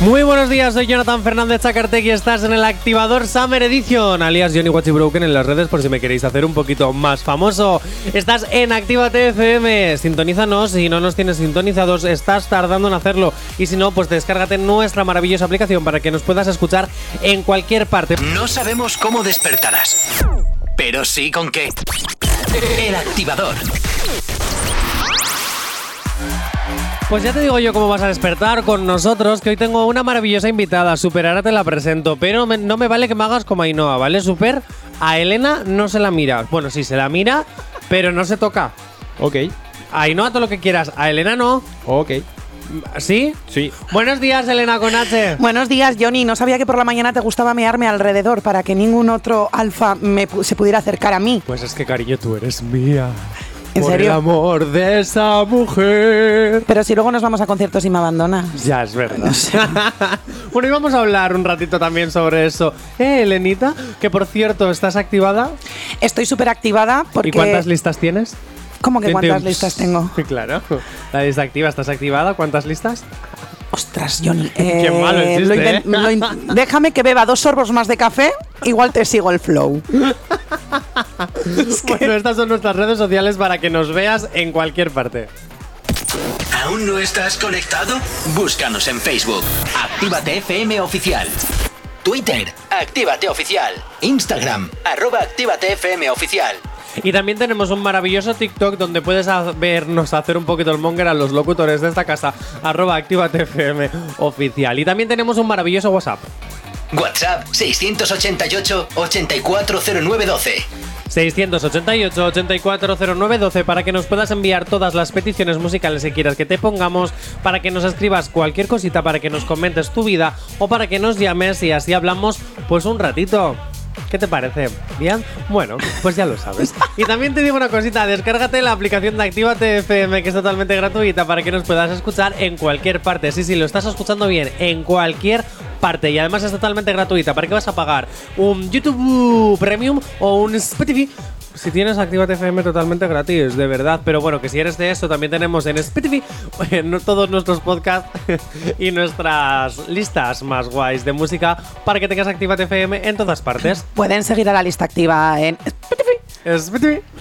Muy buenos días, soy Jonathan Fernández Chacarte y estás en el Activador Summer Edition, alias Johnny Watchy Broken en las redes por si me queréis hacer un poquito más famoso. Estás en Actívate FM, sintonízanos, si no nos tienes sintonizados estás tardando en hacerlo y si no, pues descárgate nuestra maravillosa aplicación para que nos puedas escuchar en cualquier parte. No sabemos cómo despertarás, pero sí con qué. El activador. Pues ya te digo yo cómo vas a despertar con nosotros, que hoy tengo una maravillosa invitada. Super, ahora te la presento, pero me- no me vale que me hagas como Ainhoa, ¿vale? Super, a Elena no se la mira. Bueno, sí, se la mira, pero no se toca. Ok, A Ainhoa todo lo que quieras, a Elena no. ok. ¿Sí? Sí. Buenos días, Elena con H. Buenos días, Johnny. No sabía que por la mañana te gustaba mearme alrededor para que ningún otro alfa me pu- se pudiera acercar a mí. Pues es que, cariño, tú eres mía. ¿En Por serio? el amor de esa mujer. Pero si luego nos vamos a conciertos y me abandonas. Ya, es verdad. bueno, y vamos a hablar un ratito también sobre eso. Eh, Elenita, que por cierto, ¿estás activada? Estoy súper activada porque... ¿Y cuántas listas tienes? ¿Cómo que cuántas listas tengo? Claro. La lista activa, ¿estás activada? ¿Cuántas listas? Ostras, Johnny. Qué eh, malo el chiste, ¿eh? lo déjame que beba dos sorbos más de café, igual te sigo el flow. Bueno, estas son nuestras redes sociales para que nos veas en cualquier parte. ¿Aún no estás conectado? Búscanos en Facebook. Actívate FM Oficial. Twitter. Actívate Oficial. Instagram. Arroba Actívate FM Oficial. Y también tenemos un maravilloso TikTok donde puedes vernos hacer un poquito el monger a los locutores de esta casa, arroba activatfm oficial. Y también tenemos un maravilloso WhatsApp. WhatsApp 688 840912. 688-840912 para que nos puedas enviar todas las peticiones musicales que quieras que te pongamos, para que nos escribas cualquier cosita, para que nos comentes tu vida o para que nos llames y así hablamos pues un ratito. ¿Qué te parece? ¿Bien? Bueno, pues ya lo sabes. Y también te digo una cosita, descárgate la aplicación de Actívate FM que es totalmente gratuita para que nos puedas escuchar en cualquier parte. Sí, sí, lo estás escuchando bien, en cualquier parte. Y además es totalmente gratuita. ¿Para qué vas a pagar? ¿Un YouTube Premium o un Spotify? Si tienes Actívate FM totalmente gratis, de verdad. Pero bueno, que si eres de eso, también tenemos en Spotify no- todos nuestros podcasts y nuestras listas más guays de música para que tengas Actívate FM en todas partes. Pueden seguir a la lista activa en Spotify.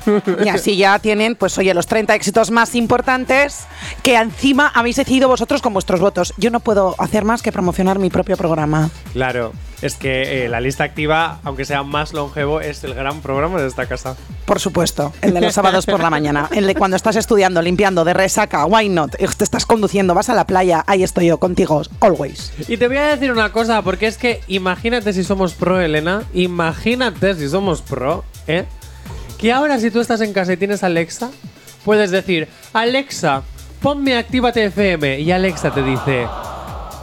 Y así ya tienen, pues oye, los 30 éxitos más importantes que encima habéis decidido vosotros con vuestros votos. Yo no puedo hacer más que promocionar mi propio programa. Claro, es que eh, la lista activa, aunque sea más longevo, es el gran programa de esta casa. Por supuesto, el de los sábados por la mañana. El de cuando estás estudiando, limpiando, de resaca, why not? Te estás conduciendo, vas a la playa, ahí estoy yo contigo, always. Y te voy a decir una cosa, porque es que imagínate si somos pro, Elena. Imagínate si somos pro, ¿eh? Que ahora si tú estás en casa y tienes Alexa, puedes decir, Alexa, ponme Actívate FM. Y Alexa te dice,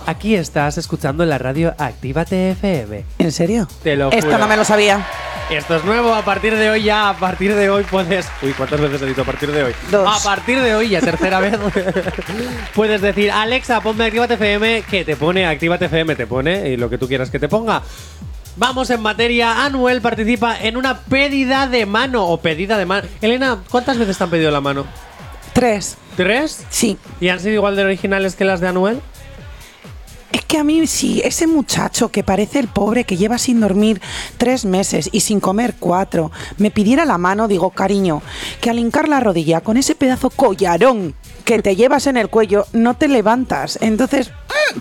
aquí estás escuchando la radio Actívate FM. ¿En serio? Te lo Esto juro. no me lo sabía. Esto es nuevo, a partir de hoy ya, a partir de hoy puedes... Uy, ¿cuántas veces he dicho a partir de hoy? Dos. A partir de hoy, ya tercera vez, puedes decir, Alexa, ponme Actívate FM, que te pone Actívate FM, te pone, y lo que tú quieras que te ponga. Vamos en materia, Anuel participa en una pedida de mano, o pedida de mano. Elena, ¿cuántas veces te han pedido la mano? Tres. ¿Tres? Sí. ¿Y han sido igual de originales que las de Anuel? Es que a mí, sí, ese muchacho que parece el pobre que lleva sin dormir tres meses y sin comer cuatro, me pidiera la mano, digo, cariño, que al hincar la rodilla con ese pedazo collarón que te llevas en el cuello, no te levantas. Entonces,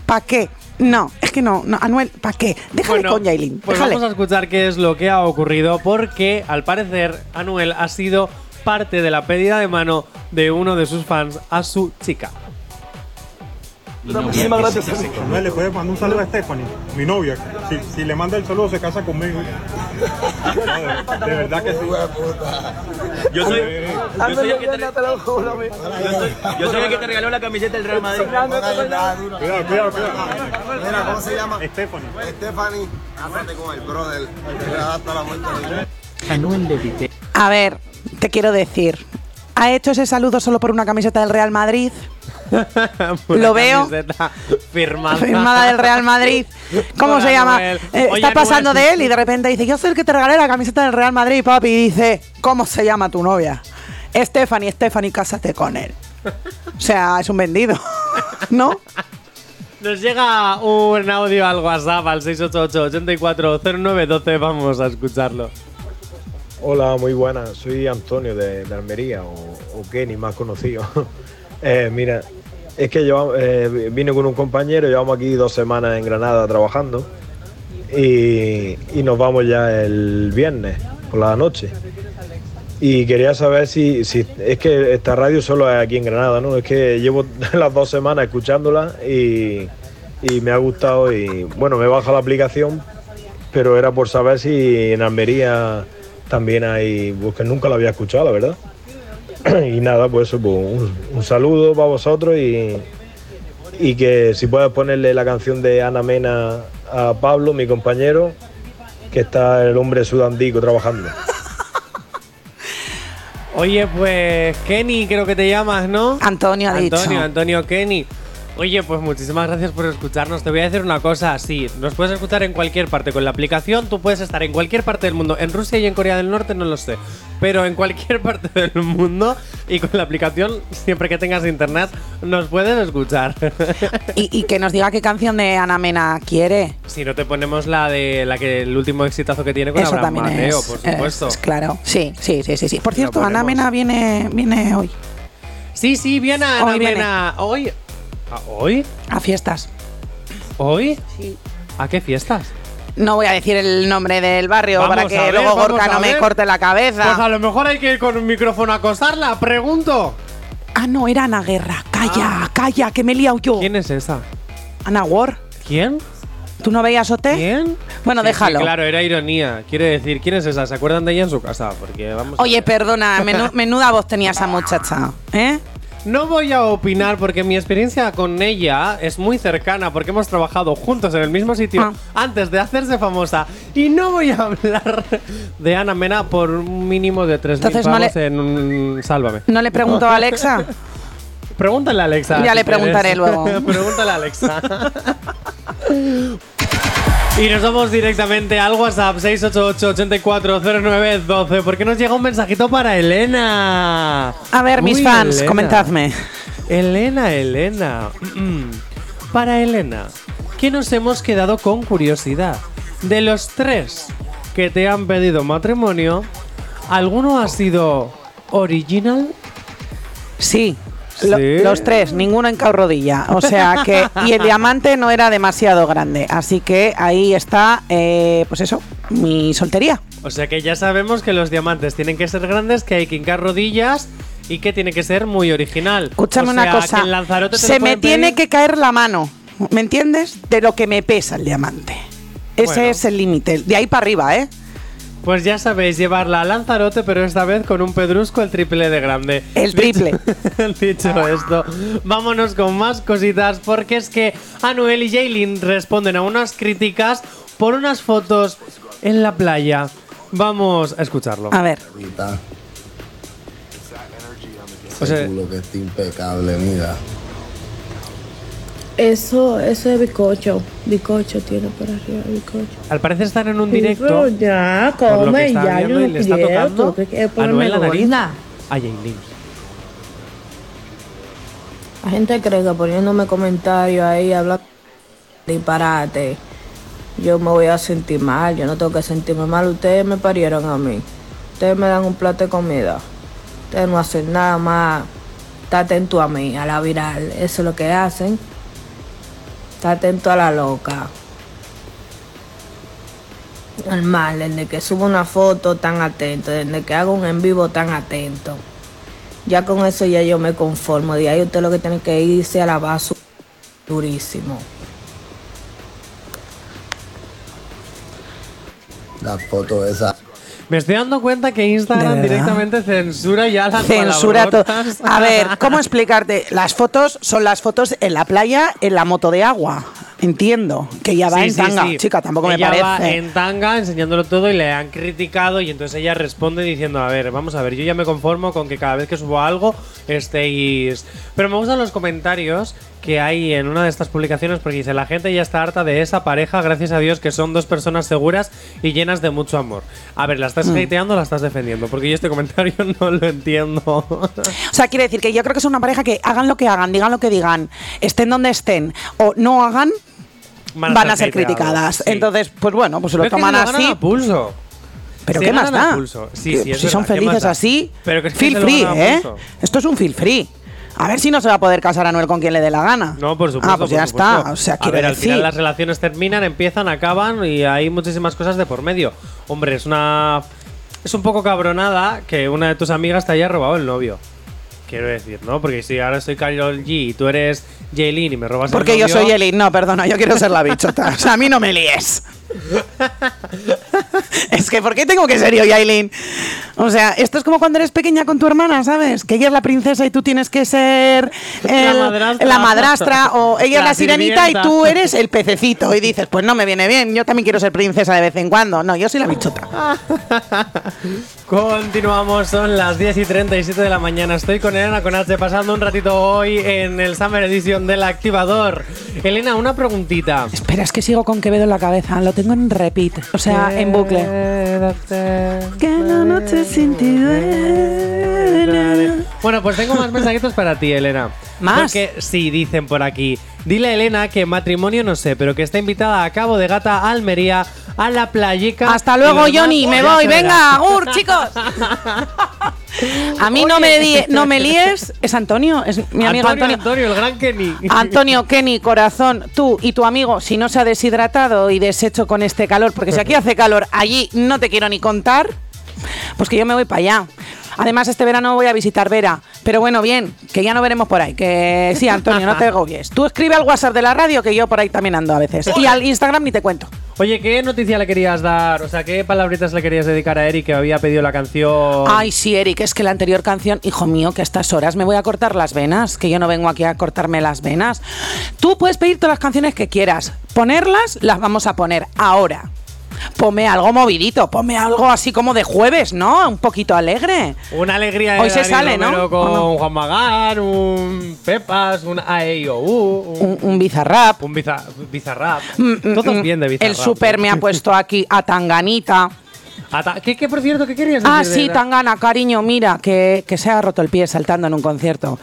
¿para qué? No, es que no, no Anuel, ¿para qué? Déjale Bueno, con Yailin. Pues déjale. vamos a escuchar qué es lo que ha ocurrido, porque al parecer Anuel ha sido parte de la pedida de mano de uno de sus fans a su chica. Muchísimas gracias. No, le puedes mandar un saludo a Stephanie, mi novia. Si, si le manda el saludo, se casa conmigo. No, de, de verdad que sí. Yo soy, yo soy el que te, yo soy, yo soy el que te regaló la camiseta del Real Madrid. Cuidado, cuidado, cuidado. Mira, ¿cómo se llama? Stephanie. Stephanie, cásate con el brother. Hasta la muerte. A ver, te quiero decir, ¿ha hecho ese saludo solo por una camiseta del Real Madrid? Lo veo. Firmada. firmada del Real Madrid. ¿Cómo se llama? Eh, Oye, está pasando de él y de repente dice, yo soy el que te regalé la camiseta del Real Madrid, papi. Y dice, ¿cómo se llama tu novia? Stephanie, Stephanie, cásate con él. O sea, es un vendido. ¿No? Nos llega un audio al WhatsApp al 688-840912. Vamos a escucharlo. Hola, muy buenas. Soy Antonio de, de Almería, o, o Kenny, más conocido. Eh, mira, es que yo eh, vine con un compañero, llevamos aquí dos semanas en Granada trabajando y, nos vamos ya el viernes por la noche. Y quería saber si, es que esta radio solo es aquí en Granada, ¿no? Es que llevo las dos semanas escuchándola y, y me ha gustado y bueno, me baja la aplicación, pero era por saber si en Almería también hay, pues que nunca la había escuchado, la verdad. y nada, pues eso, pues, un, un saludo para vosotros y, y que si puedes ponerle la canción de Ana Mena a Pablo, mi compañero, que está el hombre sudandico trabajando. Oye, pues Kenny, creo que te llamas, ¿no? Antonio ha dicho. Antonio, Antonio Kenny. Oye, pues muchísimas gracias por escucharnos. Te voy a decir una cosa, sí, nos puedes escuchar en cualquier parte con la aplicación, tú puedes estar en cualquier parte del mundo, en Rusia y en Corea del Norte no lo sé, pero en cualquier parte del mundo y con la aplicación, siempre que tengas internet, nos puedes escuchar. Y, y que nos diga qué canción de Ana Mena quiere. si no te ponemos la de la que el último exitazo que tiene con Eso Abraham también Mateo, es, por supuesto. es claro. Sí, sí, sí, sí. sí. Por cierto, Ana. Mena viene, viene hoy Sí, sí, viene Ana Hoy viene. Hoy. ¿Ah, ¿Hoy? a fiestas. ¿Hoy? ¿A qué fiestas? No voy a decir el nombre del barrio Vamos para que a ver, luego Gorka a no me corte la cabeza. Pues a lo mejor hay que ir con un micrófono a acosarla, pregunto. Ah, no, era Ana Guerra. Calla, calla, que me he liado yo. ¿Quién es esa? Ana War. ¿Quién? ¿Tú no veías OT? ¿Quién? Bueno, Sí, déjalo. sí, claro, era ironía. Quiere decir, ¿quién es esa? ¿Se acuerdan de ella en su casa? Porque vamos. a Oye, perdona, menuda voz tenía esa muchacha, ¿eh? No voy a opinar porque mi experiencia con ella es muy cercana porque hemos trabajado juntos en el mismo sitio Ah. antes de hacerse famosa. Y no voy a hablar de Ana Mena por un mínimo de 3.000 Entonces, no pavos le- en un Sálvame. ¿No le pregunto a Alexa? Pregúntale a Alexa. Ya si le preguntaré quieres. luego. Pregúntale a Alexa. y nos vamos directamente al WhatsApp 688-840912 porque nos llega un mensajito para Elena. A ver, mis fans, Elena. comentadme. Elena, Elena. Para Elena, que nos hemos quedado con curiosidad. De los tres que te han pedido matrimonio, ¿alguno ha sido original? Sí. Lo- ¿Sí? Los tres, ninguno en rodilla. O sea que. Y el diamante no era demasiado grande. Así que ahí está, eh, pues eso, mi soltería. O sea que ya sabemos que los diamantes tienen que ser grandes, que hay que hincar rodillas y que tiene que ser muy original. Escúchame O sea, una cosa. que en Lanzarote te Se me tiene pedir- que caer la mano. ¿Me entiendes? De lo que me pesa el diamante. Ese Bueno. es el límite. De ahí para arriba, ¿eh? Pues ya sabéis, llevarla a Lanzarote, pero esta vez con un pedrusco el triple de grande. El triple. Dicho, dicho esto, vámonos con más cositas, porque es que Anuel y Jaylin responden a unas críticas por unas fotos en la playa. Vamos a escucharlo. A ver. O sea- que está impecable, mira. Eso, eso es bizcocho. Bizcocho tiene por arriba, bizcocho. Al parecer están en un directo. pero ya, por lo que come, ya, yo no le está tocando a Anuel la nariz gorda. a Jaylin. La gente cree que poniéndome comentarios ahí, hablando disparate, yo me voy a sentir mal. Yo no tengo que sentirme mal. Ustedes me parieron a mí. Ustedes me dan un plato de comida. Ustedes no hacen nada más. Está atento a mí, a la viral. Eso es lo que hacen. Está atento a la loca. Normal, desde que subo una foto tan atento, desde que hago un en vivo tan atento. Ya con eso ya yo me conformo. De ahí usted lo que tiene que irse a la base durísimo. La foto esa. Me estoy dando cuenta que ¿De Instagram directamente censura ya las Censura todo. A ver, ¿cómo explicarte? Las fotos son las fotos en la playa, en la moto de agua. entiendo que ella va Sí, en sí, tanga. sí. Chica, tampoco ella me va parece. en tanga enseñándolo todo y le han criticado y entonces ella responde diciendo, a ver, vamos a ver, yo ya me conformo con que cada vez que subo algo estéis... Pero me gustan los comentarios que hay en una de estas publicaciones porque dice, la gente ya está harta de esa pareja, gracias a Dios que son dos personas seguras y llenas de mucho amor. A ver, ¿la estás Mm. hateando o la estás defendiendo? Porque yo este comentario no lo entiendo. O sea, quiere decir que yo creo que es una pareja que hagan lo que hagan, digan lo que digan, estén donde estén o no hagan, van a, ser hateados, criticadas. sí. Entonces, pues bueno, pues se lo Pero es que toman ganan así. a pulso. Pero Se ¿qué más a da? pulso. Sí, Que, sí, si son verdad, ¿qué más felices así, Pero que es que feel free, a ¿eh? Esto es un feel free. A ver si no se va a poder casar Anuel con quien le dé la gana. No, por supuesto. Ah, pues ya supuesto. está. O sea, a ver, al decir. final las relaciones terminan, empiezan, acaban y hay muchísimas cosas de por medio. Hombre, es una. Es un poco cabronada que una de tus amigas te haya robado el novio. Quiero decir, ¿no? Porque si ahora soy Carol G y tú eres Jaylin y me robas Porque el yo novio. soy Eli. No, perdona, yo quiero ser la bichota. O sea, a mí no me líes. es que, ¿por qué tengo que ser yo, Yailin? O sea, esto es como cuando eres pequeña con tu hermana, ¿sabes? Que ella es la princesa y tú tienes que ser el- madrastra. la madrastra, o ella es La sirenita y tú eres el pececito. Y dices, pues no me viene bien, yo también quiero ser princesa de vez en cuando. No, yo soy la bichota. Continuamos, son las 10 y 37 de la mañana. Estoy con Elena con H pasando un ratito hoy en el Summer Edition del Activador. Elena, una preguntita. Espera, es que sigo con Quevedo en la cabeza, lo tengo en repeat, o sea, en bucle. Que la noche sin ti duele. Bueno, pues tengo más mensajitos para ti, Elena. ¿Más? Porque sí, dicen por aquí. Dile a Elena que matrimonio no sé, pero que está invitada a Cabo de Gata, Almería, a la playica. Hasta luego, Johnny, me voy, venga, agur, chicos. A mí no me, die- no me líes, es Antonio, es mi amigo Antonio, Antonio. Antonio, el gran Kenny. Antonio, Kenny, corazón, tú y tu amigo, si no se ha deshidratado y deshecho con este calor, porque si aquí hace calor, allí no te quiero ni contar, pues que yo me voy para allá. Además, este verano voy a visitar Vera. Pero bueno, bien, que ya no veremos por ahí. Que sí, Antonio, no te agobies. Tú escribe al WhatsApp de la radio que yo por ahí también ando a veces. Y al Instagram ni te cuento. Oye, ¿qué noticia le querías dar? O sea, ¿qué palabritas le querías dedicar a Eric que había pedido la canción? Ay, sí, Eric, es que la anterior canción, hijo mío, que a estas horas me voy a cortar las venas, que yo no vengo aquí a cortarme las venas. Tú puedes pedir todas las canciones que quieras, ponerlas, las vamos a poner ahora. Ponme algo movidito, ponme algo así como de jueves, ¿no? Un poquito alegre. Una alegría de Hoy se sale, ¿no? Con ¿O no? Juan Magán, un Pepas, un AEIOU, un, bizarrap. un biza- bizarrap. Mm, mm, Todos mm. bien de bizarrap. El super me ha puesto aquí a Tanganita. ¿Qué, qué, por cierto, qué querías decir? Ah, sí, Tangana, cariño, mira, que, que se ha roto el pie saltando en un concierto.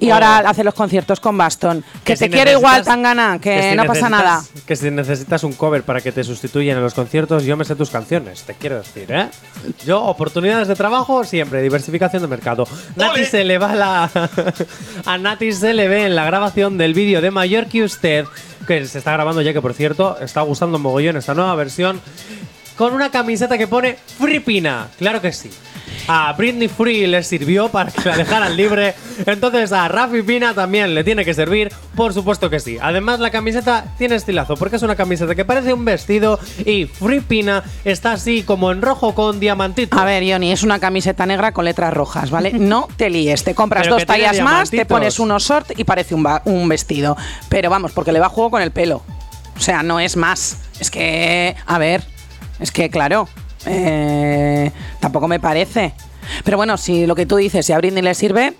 Y Oh. ahora hace los conciertos con bastón. Que, te si quiero igual, Tangana, que, si no pasa nada. Que si necesitas un cover para que te sustituyan en los conciertos, yo me sé tus canciones, te quiero decir, ¿eh? Yo, oportunidades de trabajo, siempre, diversificación de mercado. Nati se le va la. a Nati se le ve en la grabación del vídeo de Mayor que usted, que se está grabando ya, que por cierto, está gustando mogollón esta nueva versión, con una camiseta que pone Fripina. Claro que sí. A Britney Free le sirvió para que la dejaran libre. Entonces a Rafi Pina también le tiene que servir. Por supuesto que sí. Además la camiseta tiene estilazo porque es una camiseta que parece un vestido y Free Pina está así como en rojo con diamantito. A ver, Johnny, es una camiseta negra con letras rojas, ¿vale? No te líes, te compras Pero dos tallas más, te pones unos short y parece un, un vestido. Pero vamos, porque le va a juego con el pelo. O sea, no es más. Es que, a ver, es que claro, eh, tampoco me parece. Pero bueno, si lo que tú dices, si a Britney le sirve,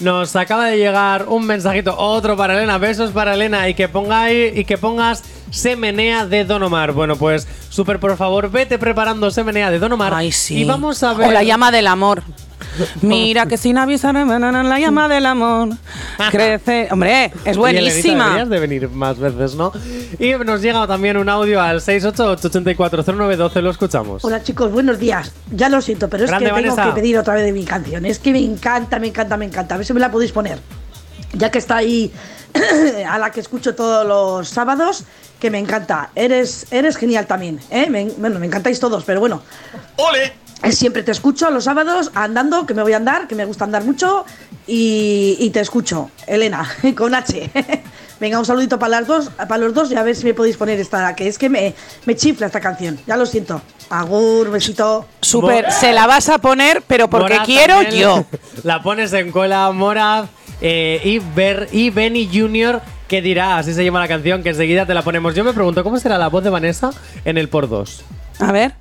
Nos acaba de llegar un mensajito, otro para Elena, besos para Elena y que pongáis y que pongas Semenea de Don Omar. Bueno, pues súper por favor, vete preparando Semenea de Don Omar. ay sí. Y vamos a ver. O la llama del amor. Mira que sin avisar, la llama del amor. Crece. Hombre, es Oye, Elenita, buenísima. deberías de venir más veces, ¿no? Y nos llega también un audio al 688-840912, lo escuchamos. Hola chicos, buenos días. Ya lo siento, pero es Grande, que tengo Vanessa. que pedir otra vez de mi canción. Es que me encanta, me encanta, me encanta. A ver si me la podéis poner. Ya que está ahí a la que escucho todos los sábados, que me encanta. Eres, eres genial también. ¿eh? Me- bueno, me encantáis todos, pero bueno. ¡Ole! Siempre te escucho los sábados andando, que me voy a andar, que me gusta andar mucho. Y, y te escucho, Elena, con H. Venga, un saludito para las dos, para los dos y a ver si me podéis poner esta, que es que me, me chifla esta canción. Ya lo siento. Agur, besito. Súper, Mo- se la vas a poner, pero porque Moraz quiero yo. La pones en cola Moraz eh, y, Ber- y Benny Jr. ¿Qué dirá? Así se llama la canción, que enseguida te la ponemos. Yo me pregunto, ¿cómo será la voz de Vanessa en el por 2? A ver.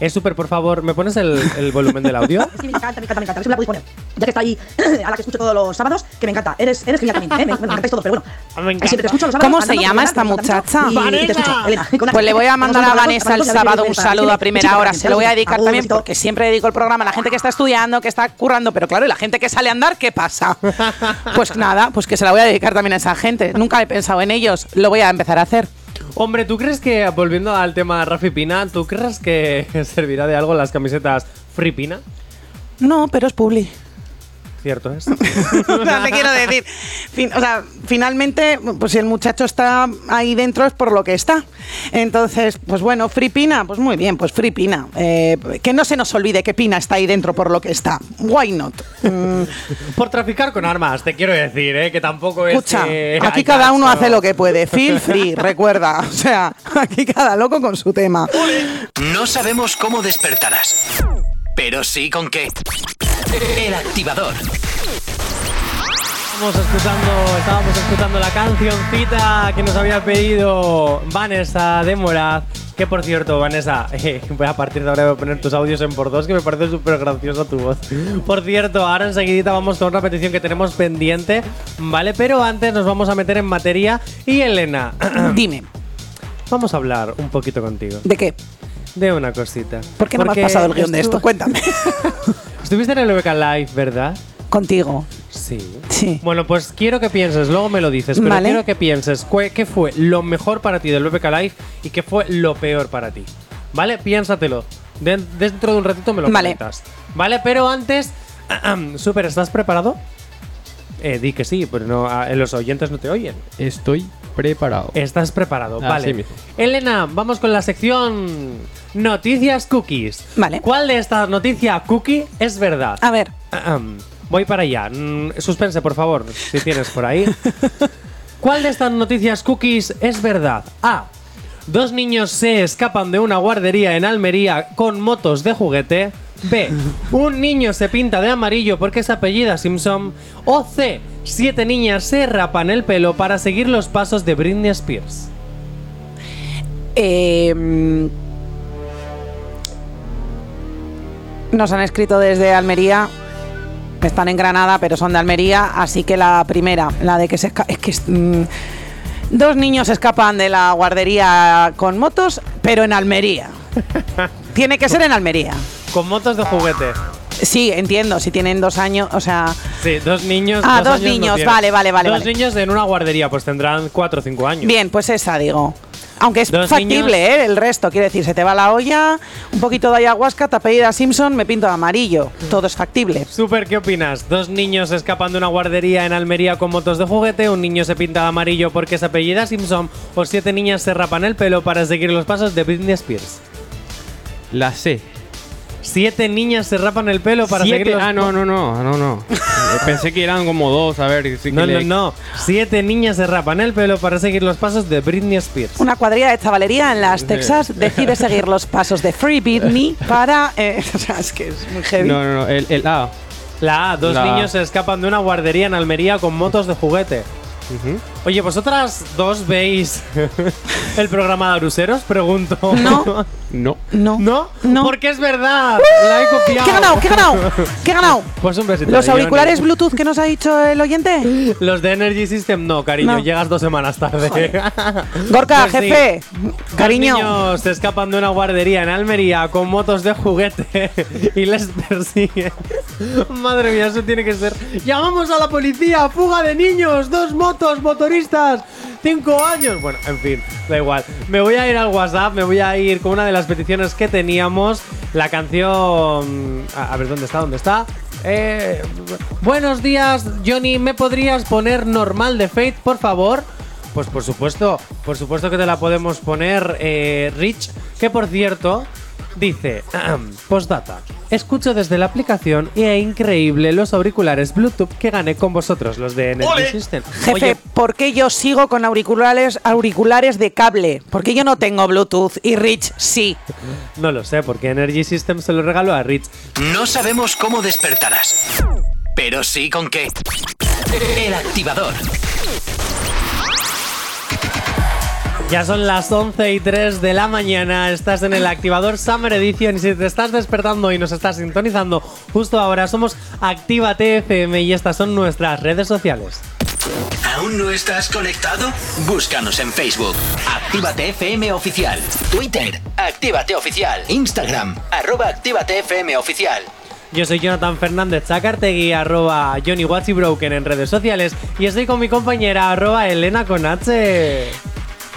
Es súper, por favor, ¿me pones el, el volumen del audio? Sí, me encanta, me encanta, me encanta. A ver si me la podéis poner. Ya que está ahí, a la que escucho todos los sábados, que me encanta. Eres, eres genial también, ¿eh? Me, me encantáis todos, pero bueno. Me encanta. Siempre te escucho los sábados. ¿Cómo se llama esta muchacha? andando, Y, y te escucho, Elena. con una- Pues le voy a mandar a Vanessa el sábado un saludo a Sí, primera hora. Se lo voy a dedicar también porque siempre dedico el programa a la gente que está estudiando, que está currando, pero claro, ¿y la gente que sale a andar, ¿qué pasa? Pues nada, pues que se la voy a dedicar también a esa gente. Nunca he pensado en ellos, lo voy a empezar a hacer. Hombre, ¿tú crees que, volviendo al tema Rafi Pina, ¿tú crees que servirá de algo las camisetas Free Pina? No, pero es publi. Cierto es. o sea, te quiero decir, fin- o sea, finalmente, pues si el muchacho está ahí dentro es por lo que está. Entonces, pues bueno, Free Pina, pues muy bien, pues Free Pina. Eh, que no se nos olvide que Pina está ahí dentro por lo que está. Why not? Mm, Por traficar con armas, te quiero decir, ¿eh? que tampoco es. escucha, que aquí cada uno hace lo que puede. Feel free, recuerda. O sea, aquí cada loco con su tema. No sabemos cómo despertarás, pero sí con qué. El activador. Estábamos escuchando, estábamos escuchando la cancioncita que nos había pedido Vanessa de Moraz. Que por cierto, Vanessa, eh, voy a partir de ahora voy a poner tus audios en por dos, que me parece súper graciosa tu voz. Por cierto, ahora enseguidita vamos con una petición que tenemos pendiente, ¿vale? Pero antes nos vamos a meter en materia. Y Elena, Dime, vamos a hablar un poquito contigo ¿de qué? de una cosita. ¿Por qué no me has Porque pasado el guion de esto? Cuéntame. Estuviste en el VK Live, ¿verdad? Contigo. Sí. Sí. Bueno, pues quiero que pienses, luego me lo dices, pero Vale. quiero que pienses qué fue lo mejor para ti del VPK Live y qué fue lo peor para ti. ¿Vale? Piénsatelo. Den- dentro de un ratito me lo Vale. comentas. ¿Vale? Pero antes, Super, ¿estás preparado? Eh, di que sí, pero no, los oyentes no te oyen. Estoy preparado. Estás preparado, Así vale. mismo. Elena, vamos con la sección Noticias Cookies. Vale. ¿Cuál de estas noticias cookie es verdad? A ver, Ahem. Voy para allá. Mm, suspense, por favor, si tienes por ahí. ¿Cuál de estas noticias cookies es verdad? A. Dos niños se escapan de una guardería en Almería con motos de juguete. B. Un niño se pinta de amarillo porque es apellida Simpson. O C. Siete niñas se rapan el pelo para seguir los pasos de Britney Spears. Eh, mm, nos han escrito desde Almería. Están en Granada, pero son de Almería. Así que la primera, la de que se es que mm, dos niños escapan de la guardería con motos, pero en Almería. Tiene que ser en Almería. Con motos de juguete. Sí, entiendo. Si tienen dos años, o sea, Sí, dos niños. Ah, dos niños, vale, vale, vale, Dos vale. niños en una guardería, pues tendrán cuatro o cinco años. bien, pues esa digo. Aunque es Dos factible, niños- ¿eh? El resto, quiere decir, se te va la olla, un poquito de ayahuasca, te apellida Simpson, me pinto de amarillo. Todo es factible. Super, ¿qué opinas? Dos niños escapan de una guardería en Almería con motos de juguete, un niño se pinta de amarillo porque se apellida Simpson, o siete niñas se rapan el pelo para seguir los pasos de Britney Spears. La C. Siete niñas se rapan el pelo para Siete- seguir los Ah, no, no, no, no, no. Pensé que eran como dos, a ver. sí que No, no, le- no. Siete niñas se rapan el pelo para seguir los pasos de Britney Spears. Una cuadrilla de chavalería en las. Texas decide seguir los pasos de Free Britney para. eh, o sea, es que es muy heavy. No, no, no. El, el A. La A, dos La A. niños se escapan de una guardería en Almería con motos de juguete. Ujú. Oye, ¿vosotras dos veis el programa de Aruseros? Pregunto. No. No. No. ¿No? No. Porque es verdad. La he copiado. ¿Qué he ganado? ¿Qué he ganado? ¿Qué he ganado? Pues un besito. ¿Los Johnny. auriculares Bluetooth que nos ha dicho el oyente? Los de Energy System no, cariño. No. Llegas dos semanas tarde. Gorka, Pues sí. jefe, Dos cariño. niños se escapan de una guardería en Almería con motos de juguete y les persiguen. Madre mía, eso tiene que ser. ¡Llamamos a la policía! ¡Fuga de niños! ¡Dos motos, motoristas! ¡Cinco años! Bueno, en fin, da igual. Me voy a ir al WhatsApp, me voy a ir con una de las peticiones que teníamos. La canción. A, ver, ¿dónde está? ¿Dónde está? Eh, buenos días, Johnny. ¿Me podrías poner normal de Fate, por favor? Pues por supuesto, por supuesto que te la podemos poner, eh, Rich. Que por cierto, dice, postdata. Escucho desde la aplicación y es increíble los auriculares Bluetooth que gané con vosotros, los de Energy System. Jefe, Oye, ¿por qué yo sigo con auriculares, auriculares de cable? Porque yo no tengo Bluetooth y Rich sí. no lo sé, porque Energy System se lo regaló a Rich. No sabemos cómo despertarás, pero sí con qué. El activador. Ya son las 11 y 3 de la mañana, estás en el activador Summer Edition y si te estás despertando y nos estás sintonizando justo ahora, somos Actívate FM y estas son nuestras redes sociales. ¿Aún no estás conectado? Búscanos en Facebook. Actívate FM Oficial. Twitter. Actívate Oficial. Instagram. Arroba Actívate FM Oficial. Yo soy Jonathan Fernández Zacartegui, arroba Johnny Broken en redes sociales y estoy con mi compañera arroba Elena con H.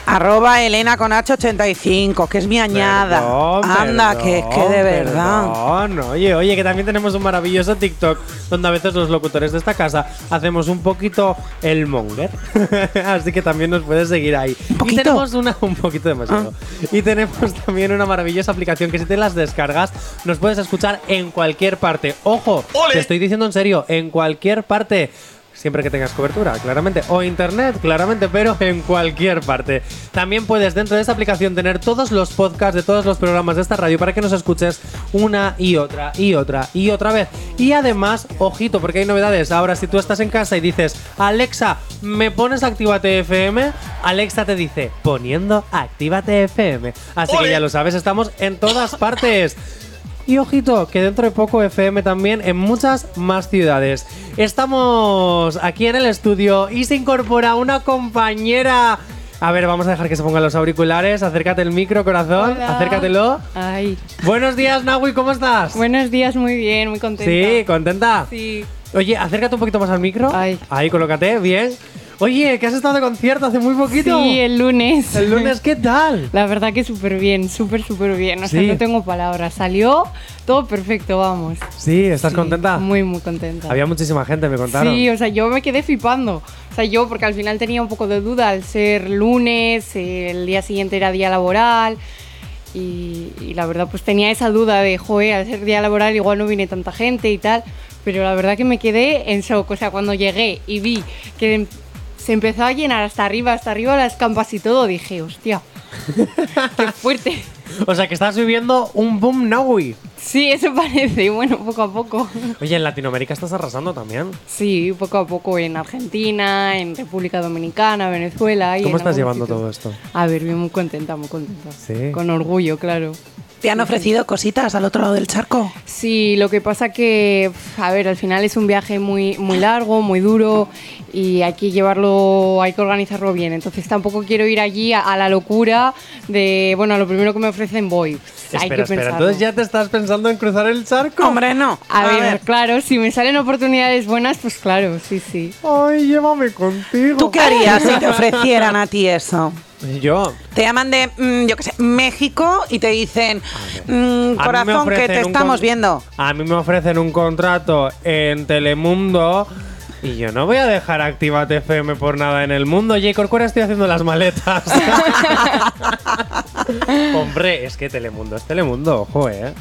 Arroba Elena con H85, que es mi añada. Perdón, Anda, que es que de perdón, verdad. perdón. Oye, oye, que también tenemos un maravilloso TikTok donde a veces los locutores de esta casa hacemos un poquito el monger. Así que también nos puedes seguir ahí. Y poquito? tenemos una, un poquito demasiado. Y tenemos también una maravillosa aplicación que si te las descargas nos puedes escuchar en cualquier parte. Ojo, te estoy diciendo en serio, en cualquier parte. Siempre que tengas cobertura, claramente. O internet, claramente, pero en cualquier parte. También puedes dentro de esta aplicación tener todos los podcasts de todos los programas de esta radio para que nos escuches una y otra y otra y otra vez. Y además, ojito, porque hay novedades. Ahora, si tú estás en casa y dices, Alexa, ¿me pones Actívate FM? Alexa te dice, poniendo Actívate FM. Así que ya lo sabes, estamos en todas partes. Y ojito, que dentro de poco FM también en muchas más ciudades. Estamos aquí en el estudio y se incorpora una compañera. A ver, vamos a dejar que se pongan los auriculares. Acércate el micro, corazón. Hola. Acércatelo. Ay, Buenos días, Nahui, ¿cómo estás? buenos días, muy bien, muy contenta. Sí, ¿contenta? Sí. Oye, acércate un poquito más al micro. Ay. Ahí, colócate, bien. Oye, que has estado de concierto hace muy poquito. Sí, el lunes. El lunes, ¿qué tal? La verdad que súper bien, súper, súper bien. O sea, Sí. no tengo palabras. Salió todo perfecto, vamos. Sí, ¿estás Sí, contenta? Muy, muy contenta. Había muchísima gente, me contaron. Sí, o sea, yo me quedé flipando. O sea, yo porque al final tenía un poco de duda al ser lunes, el día siguiente era día laboral. Y, y la verdad, pues tenía esa duda de, joder, al ser día laboral igual no viene tanta gente y tal. Pero la verdad que me quedé en shock. O sea, cuando llegué y vi que se empezó a llenar hasta arriba, hasta arriba las campas y todo, dije, hostia, qué fuerte. O sea, que estás viviendo un boom Nahui. Sí, eso parece. Y bueno, poco a poco. Oye, en Latinoamérica estás arrasando también. Sí, poco a poco en Argentina, en República Dominicana, Venezuela. y ¿Cómo estás llevando sitios. todo esto? A ver, bien, muy contenta, muy contenta. Sí. Con orgullo, claro. ¿Te han ofrecido cositas al otro lado del charco? Sí, lo que pasa que, a ver, al final es un viaje muy, muy largo, muy duro y hay que llevarlo, hay que organizarlo bien. Entonces tampoco quiero ir allí a, a la locura de, bueno, a lo primero que me ofrecen voy. hay espera, que espera. pensarlo. Entonces ya te estás pensando en cruzar el charco. Hombre, no. A, ver, claro, si me salen oportunidades buenas, pues claro, sí, sí. Ay, llévame contigo. ¿Tú qué harías si te ofrecieran a ti eso? Yo. Te llaman de, mm, yo qué sé, México y te dicen, mm, corazón, que te estamos viendo. A mí me ofrecen un contrato en Telemundo. Y yo no voy a dejar Activate FM por nada en el mundo. Oye, Corcuera, estoy haciendo las maletas. Hombre, es que Telemundo es Telemundo, ojo, eh.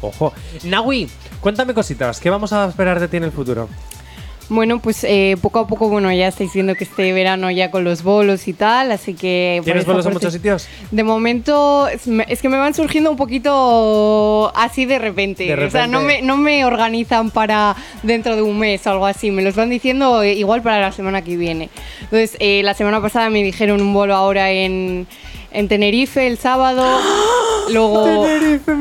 Ojo. Nahui, cuéntame cositas. ¿Qué vamos a esperar de ti en el futuro? Bueno, pues eh, poco a poco, bueno, ya estáis viendo que este verano ya con los bolos y tal, así que... ¿Tienes bolos en muchos sitios? De momento, es, es que me van surgiendo un poquito así de repente. De O sea, no me, repente. no me organizan para dentro de un mes o algo así. Me los van diciendo eh, igual para la semana que viene. Entonces, eh, la semana pasada me dijeron un bolo ahora en, en Tenerife el sábado. Luego,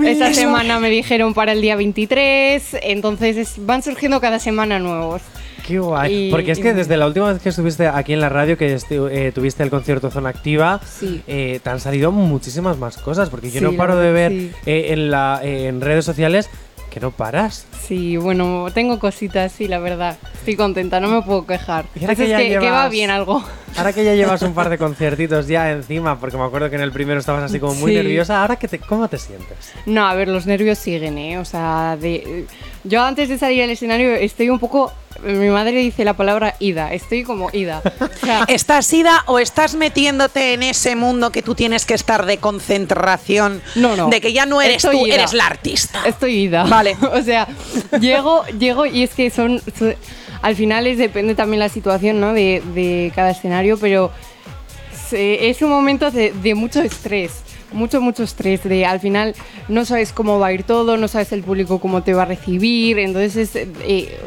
esta semana me dijeron para el día 23. Entonces, es- van surgiendo cada semana nuevos. Qué guay. Y- Porque es y- que desde la última vez que estuviste aquí en la radio, que eh, tuviste el concierto Zona Activa, Sí. eh, te han salido muchísimas más cosas. Porque yo Sí, no paro de ver sí. eh, en, la, en redes sociales que no paras. Sí, bueno, tengo cositas, sí, la verdad. Estoy contenta, no me puedo quejar. Y ahora Pues que ya que, que va llevas- bien algo. Ahora que ya llevas un par de conciertitos ya encima, porque me acuerdo que en el primero estabas así como muy Sí. nerviosa, ¿ahora que te, cómo te sientes? No, a ver, los nervios siguen, ¿eh? O sea, de, yo antes de salir al escenario estoy un poco... Mi madre dice la palabra ida, estoy como ida. O sea, ¿Estás ida o estás metiéndote en ese mundo que tú tienes que estar de concentración? No, no. De que ya no eres Estoy tú, ida. eres la artista. Estoy ida. Vale. o sea, llego, llego y es que son, son- Al final es, depende también la situación, ¿no? De, de cada escenario, pero se- es un momento de, de mucho estrés. Mucho, mucho estrés. De al final no sabes cómo va a ir todo, no sabes el público cómo te va a recibir. Entonces es, eh,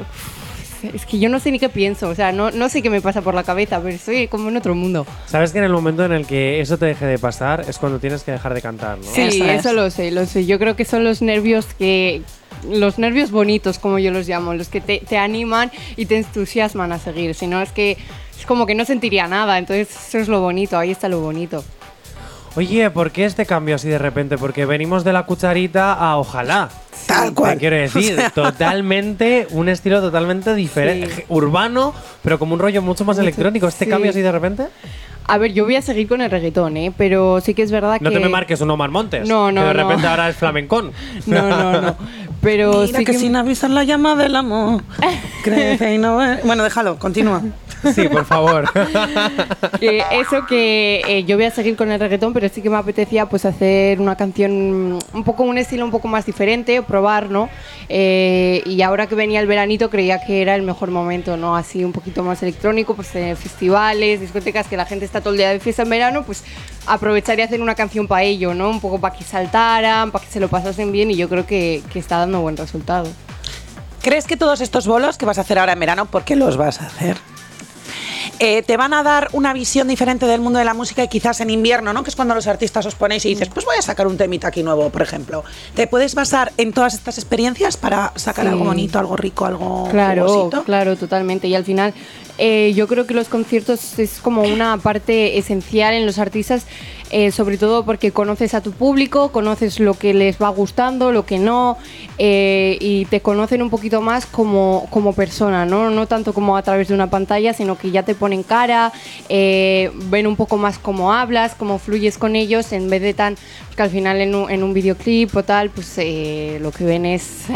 es que yo no sé ni qué pienso, o sea, no, no sé qué me pasa por la cabeza, pero estoy como en otro mundo. Sabes que en el momento en el que eso te deje de pasar es cuando tienes que dejar de cantar, ¿no? Sí, eso, lo sé, lo sé. Yo creo que son los nervios que. Los nervios bonitos, como yo los llamo, los que te, te animan y te entusiasman a seguir. Si no, es que es como que no sentiría nada. Entonces, eso es lo bonito, ahí está lo bonito. Oye, ¿por qué este cambio así de repente? Porque venimos de la cucharita a ojalá. Tal cual. Te quiero decir, totalmente, un estilo totalmente diferente, urbano, pero como un rollo mucho más electrónico. ¿Este Sí. cambio así de repente? A ver, yo voy a seguir con el reggaetón, ¿eh? Pero sí que es verdad No que. te me marques un Omar Montes. No, no, que de no. repente ahora es flamencón. No, no, no. Pero Mira sí que, que. sin avisar la llama del amor. Crece y no Bueno, déjalo, continúa. Sí, por favor. que eso que eh, yo voy a seguir con el reggaetón, pero sí que me apetecía pues hacer una canción mm, un poco un estilo un poco más diferente, probar, ¿no? Eh, y ahora que venía el veranito creía que era el mejor momento, ¿no? Así un poquito más electrónico, pues eh, festivales, discotecas, que la gente está todo el día de fiesta en verano, pues aprovechar y hacer una canción para ello, ¿no? Un poco para que saltaran, para que se lo pasasen bien y yo creo que, que está dando buen resultado. ¿Crees que todos estos bolos que vas a hacer ahora en verano, por qué los vas a hacer? Eh, te van a dar una visión diferente del mundo de la música y quizás en invierno, ¿no? Que es cuando los artistas os ponéis y dices, pues voy a sacar un temita aquí nuevo, por ejemplo. ¿Te puedes basar en todas estas experiencias para sacar Sí. algo bonito, algo rico, algo Claro, jugosito? claro, totalmente. Y al final, eh, yo creo que los conciertos es como una parte esencial en los artistas, eh, sobre todo porque conoces a tu público, conoces lo que les va gustando, lo que no, eh, y te conocen un poquito más como, como persona, ¿no? No tanto como a través de una pantalla, sino que ya te ponen cara, eh, ven un poco más cómo hablas, cómo fluyes con ellos, en vez de tan, que al final en un, en un videoclip o tal, pues lo que ven es...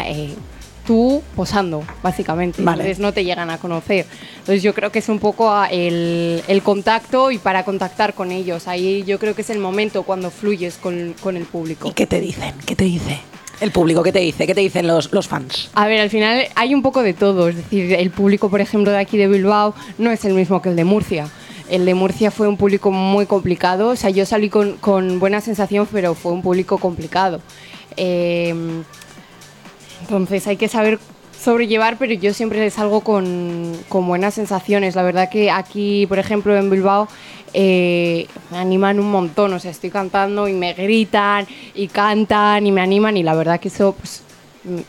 tú posando, básicamente. Vale. Entonces no te llegan a conocer. Entonces yo creo que es un poco el, el contacto y para contactar con ellos. Ahí yo creo que es el momento cuando fluyes con, con el público. ¿Y qué te dicen? ¿Qué te dice? El público, ¿qué te dice? ¿Qué te dicen los, los fans? A ver, al final hay un poco de todo. Es decir, el público, por ejemplo, de aquí de Bilbao no es el mismo que el de Murcia. El de Murcia fue un público muy complicado. O sea, yo salí con, con buena sensación, pero fue un público complicado. Eh, entonces hay que saber sobrellevar, pero yo siempre salgo con, con buenas sensaciones. La verdad que aquí, por ejemplo, en Bilbao, eh, me animan un montón. O sea, estoy cantando y me gritan y cantan y me animan y la verdad que eso pues,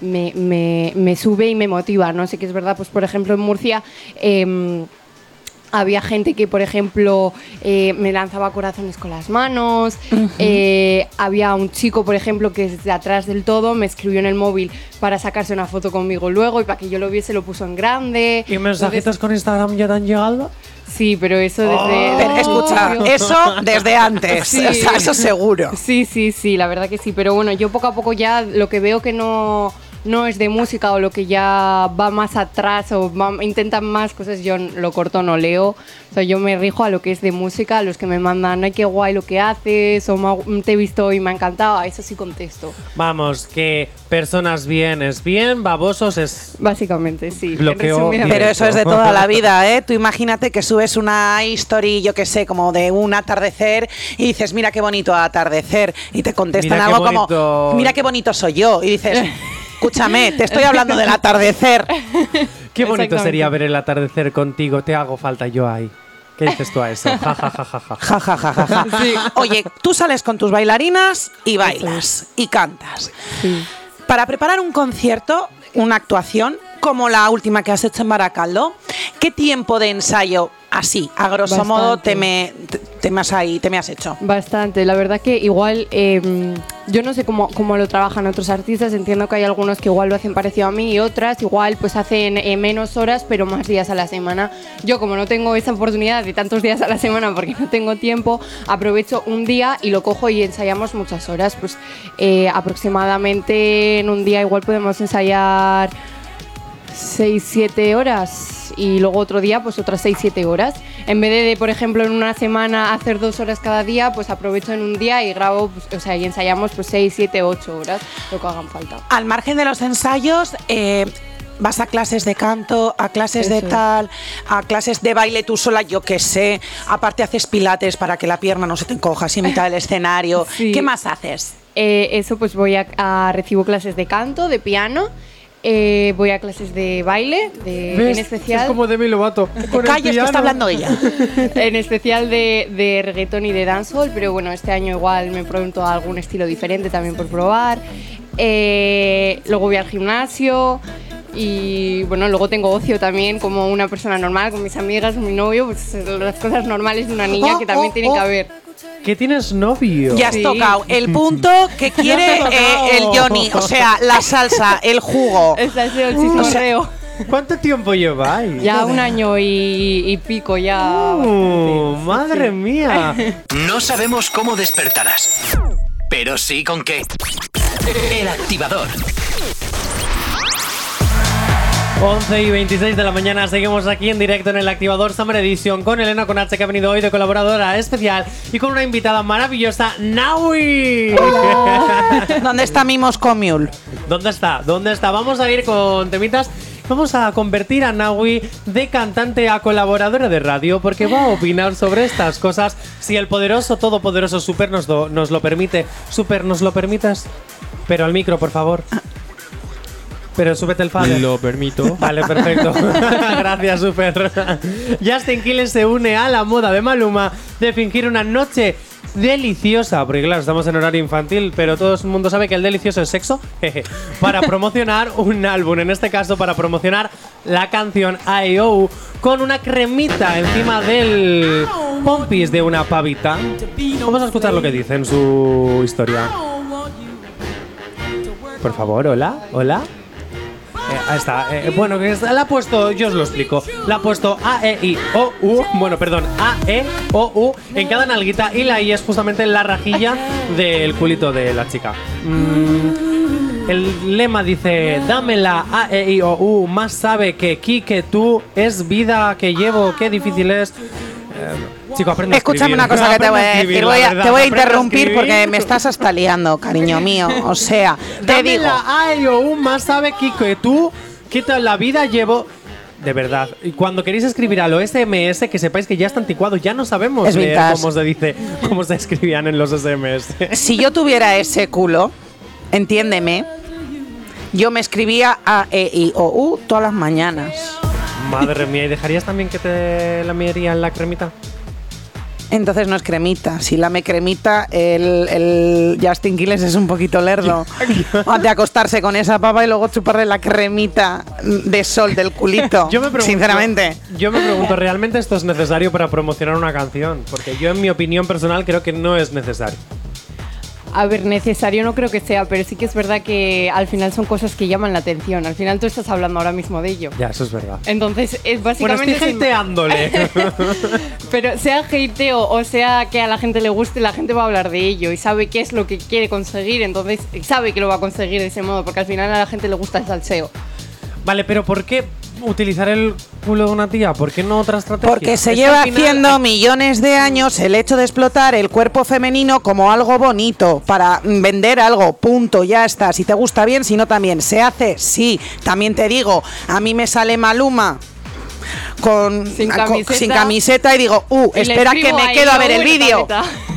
me, me- me sube y me motiva. No sé qué es verdad, pues por ejemplo en Murcia... em, había gente que, por ejemplo, eh, me lanzaba corazones con las manos. Eh, había un chico, por ejemplo, que desde atrás del todo me escribió en el móvil para sacarse una foto conmigo luego y para que yo lo viese lo puso en grande. ¿Y mensajitos con Instagram ya te han llegado? Sí, pero eso desde... Pero, escucha, eso desde antes. O sea, eso seguro. Sí, sí, sí, la verdad que sí. Pero bueno, yo poco a poco ya lo que veo que no, no es de música o lo que ya va más atrás o va- intentan más cosas, yo lo corto, no leo. O sea, yo me rijo a lo que es de música, a los que me mandan, ay, qué guay lo que haces, o "Me ha- te he visto y me ha encantado, a eso sí contesto. Vamos, que personas bien es bien, babosos es. Básicamente, sí. Bloqueo Pero eso es de toda la vida, ¿eh? Tú imagínate que subes una history, yo que sé, como de un atardecer y dices, mira qué bonito atardecer. Y te contestan Mira qué algo como, mira qué bonito soy yo. Y dices, escúchame, te estoy hablando del atardecer. Qué bonito sería ver el atardecer contigo. Te hago falta yo ahí. ¿Qué dices tú a eso? Ja, ja, ja, ja, ja. Ja, ja, ja, ja, ja. Oye, tú sales con tus bailarinas y bailas y cantas. Sí. Para preparar un concierto, una actuación, como la última que has hecho en Baracaldo, ¿qué tiempo de ensayo, así, a grosso Bastante. modo, te me, te, te me has ahí, te me has hecho? Bastante, la verdad que igual, eh, yo no sé cómo, cómo lo trabajan otros artistas, entiendo que hay algunos que igual lo hacen parecido a mí y otras igual pues hacen eh, menos horas pero más días a la semana. Yo como no tengo esa oportunidad de tantos días a la semana porque no tengo tiempo, aprovecho un día y lo cojo y ensayamos muchas horas, pues eh, aproximadamente en un día igual podemos ensayar 6-7 horas y luego otro día pues otras 6-7 horas. En vez de, de, por ejemplo, en una semana hacer dos horas cada día, pues aprovecho en un día y grabo, pues, o sea, y ensayamos pues 6, 7, 8 horas, lo que hagan falta. Al margen de los ensayos, eh, vas a clases de canto, a clases de Eso tal, a clases de baile tú sola, yo qué sé. Aparte haces pilates para que la pierna no se te encoja así en mitad del escenario. Sí. ¿Qué más haces? Eh, eso pues voy a, a- recibo clases de canto, de piano Eh, voy a clases de baile, de, ¿Ves? en especial. Es como Demi Lovato. Con el calles, que está hablando ella. en especial de, de reggaetón y de dancehall, pero bueno, este año igual me pregunto algún estilo diferente también por probar. Eh, luego voy al gimnasio y bueno, luego tengo ocio también como una persona normal, con mis amigas, mi novio, pues las cosas normales de una niña Oh, que también oh, tienen oh. que haber. Que tienes novio. Ya has Sí. tocado el punto que quiere eh, el Johnny. O sea, la salsa, el jugo. Es el O sea, chismorreo. ¿Cuánto tiempo lleváis? Ya un año y, y pico ya. Uh, madre mía. No sabemos cómo despertarás, pero sí con qué. El activador. 11 y 26 de la mañana seguimos aquí en directo en el Activador Summer Edition con Elena Conache que ha venido hoy de colaboradora especial y con una invitada maravillosa, Naui. ¿Dónde está mi Moscow Mule? ¿Dónde está? ¿Dónde está? Vamos a ir con temitas. Vamos a convertir a Naui de cantante a colaboradora de radio porque va a opinar sobre estas cosas. Si el poderoso, todopoderoso Super nos, do- nos lo permite. Super, ¿nos lo permitas? Pero al micro, por favor. Pero súbete el fader. Lo permito. Vale, perfecto. Gracias, super. Justin Quiles se une a la moda de Maluma de fingir una noche deliciosa, porque claro, estamos en horario infantil, pero todo el mundo sabe que el delicioso es sexo, jeje, para promocionar un álbum, en este caso para promocionar la canción I.O. con una cremita encima del pompis de una pavita. Vamos a escuchar lo que dice en su historia. Por favor, hola, hola. Eh, ahí está. Eh, bueno, que la ha puesto, yo os lo explico. La ha puesto A, E, I, O, U. Bueno, perdón, A, E, O, U en cada nalguita y la I es justamente la rajilla del culito de la chica. Mm, el lema dice: Dame la A, E, I, O, U. Más sabe que aquí, que tú. Es vida que llevo, qué difícil es. Eh, chico, aprende a Escúchame una cosa que te voy a decir. Voy a- verdad, te voy a interrumpir escribir. porque me estás hasta liando, cariño mío. O sea, te Dame digo. la A más sabe Kiko que tú, quita la vida llevo. De verdad, y cuando queréis escribir a lo SMS, que sepáis que ya está anticuado, ya no sabemos Es leer cómo se dice, cómo se escribían en los SMS. Si yo tuviera ese culo, entiéndeme, yo me escribía A, E, I, O, U todas las mañanas. Madre mía, ¿y dejarías también que te la en la cremita? Entonces no es cremita. Si lame cremita, el, el Justin Quiles es un poquito lerdo. de acostarse con esa papa y luego chuparle la cremita de sol del culito. Yo me pregunto, sinceramente. Yo me pregunto, ¿realmente esto es necesario para promocionar una canción? Porque yo, en mi opinión personal, creo que no es necesario. A ver, necesario no creo que sea, pero sí que es verdad que al final son cosas que llaman la atención. Al final tú estás hablando ahora mismo de ello. Ya, eso es verdad. Entonces, es Bueno, básicamente. estoy sin- hateándole. Pero sea hateo o sea que a la gente le guste, la gente va a hablar de ello y sabe qué es lo que quiere conseguir, entonces sabe que lo va a conseguir de ese modo, porque al final a la gente le gusta el salseo. Vale, pero ¿por qué utilizar el culo de una tía? ¿Por qué no otra estrategia? Porque se lleva haciendo millones de años el hecho de explotar el cuerpo femenino como algo bonito para mm, vender algo, punto, ya está. Si te gusta bien, si no también. ¿Se hace? Sí. También te digo, a mí me sale Maluma con Sin con- camiseta. sin camiseta y digo, uh, espera que me quedo a "Oh, ver el vídeo.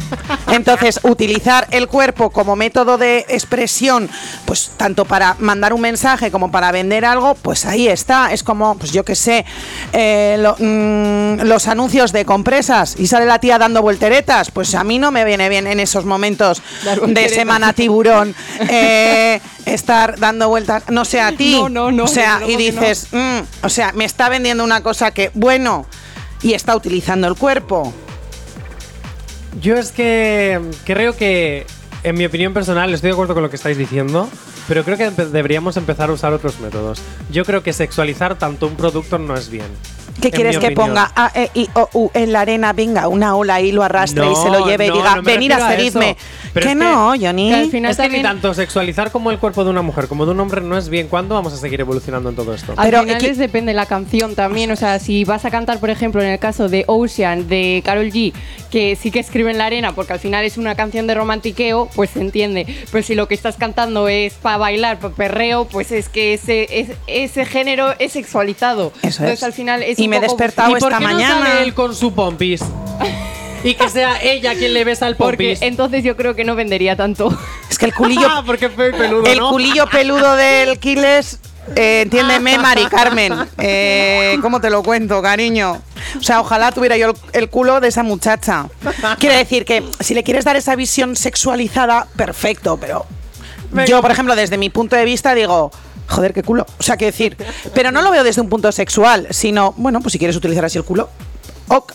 Paleta". Entonces, utilizar el cuerpo como método de expresión, pues tanto para mandar un mensaje como para vender algo, pues ahí está. Es como, pues yo qué sé, eh, lo- mm, los anuncios de compresas y sale la tía dando volteretas. Pues a mí no me viene bien en esos momentos de semana tiburón eh, estar dando vueltas. No sé a ti. No, no, no, O sea, y no. dices, mm, o sea, me está vendiendo una cosa que, bueno, y está utilizando el cuerpo. Yo es que creo que, en mi opinión personal, estoy de acuerdo con lo que estáis diciendo, pero creo que deberíamos empezar a usar otros métodos. Yo creo que sexualizar tanto un producto no es bien. ¿Qué quieres que ponga A, E, I, O, U en la arena? Venga, una ola y lo arrastre y se lo lleve y diga, no me venir a seguirme. Que es que- no, Johnny. que al final es que ni tanto sexualizar como el cuerpo de una mujer como de un hombre no es bien. ¿Cuándo vamos a seguir evolucionando en todo esto? Al Pero, final ¿qué- es depende de la canción también, o sea, si vas a cantar, por ejemplo, en el caso de Ocean de Carol G, que sí que escribe en la arena, porque al final es una canción de romantiqueo, pues se entiende. Pero si lo que estás cantando es para bailar, para perreo, pues es que ese, es- ese género es sexualizado. Eso Entonces es. al final es Y me he despertado ¿Y por esta qué no mañana. sale él con su pompis? y que sea ella quien le besa el Porque pompis. entonces yo creo que no vendería tanto. Es que el culillo, Ah, porque y peludo, el ¿no? culillo peludo del Kiles Eh, entiéndeme, Mari Carmen. Eh, ¿Cómo te lo cuento, cariño? O sea, ojalá tuviera yo el, el culo de esa muchacha. Quiere decir que si le quieres dar esa visión sexualizada, perfecto, pero yo, por ejemplo, desde mi punto de vista digo, joder, qué culo. O sea, qué decir, pero no lo veo desde un punto sexual, sino, bueno, pues si quieres utilizar así el culo, ok.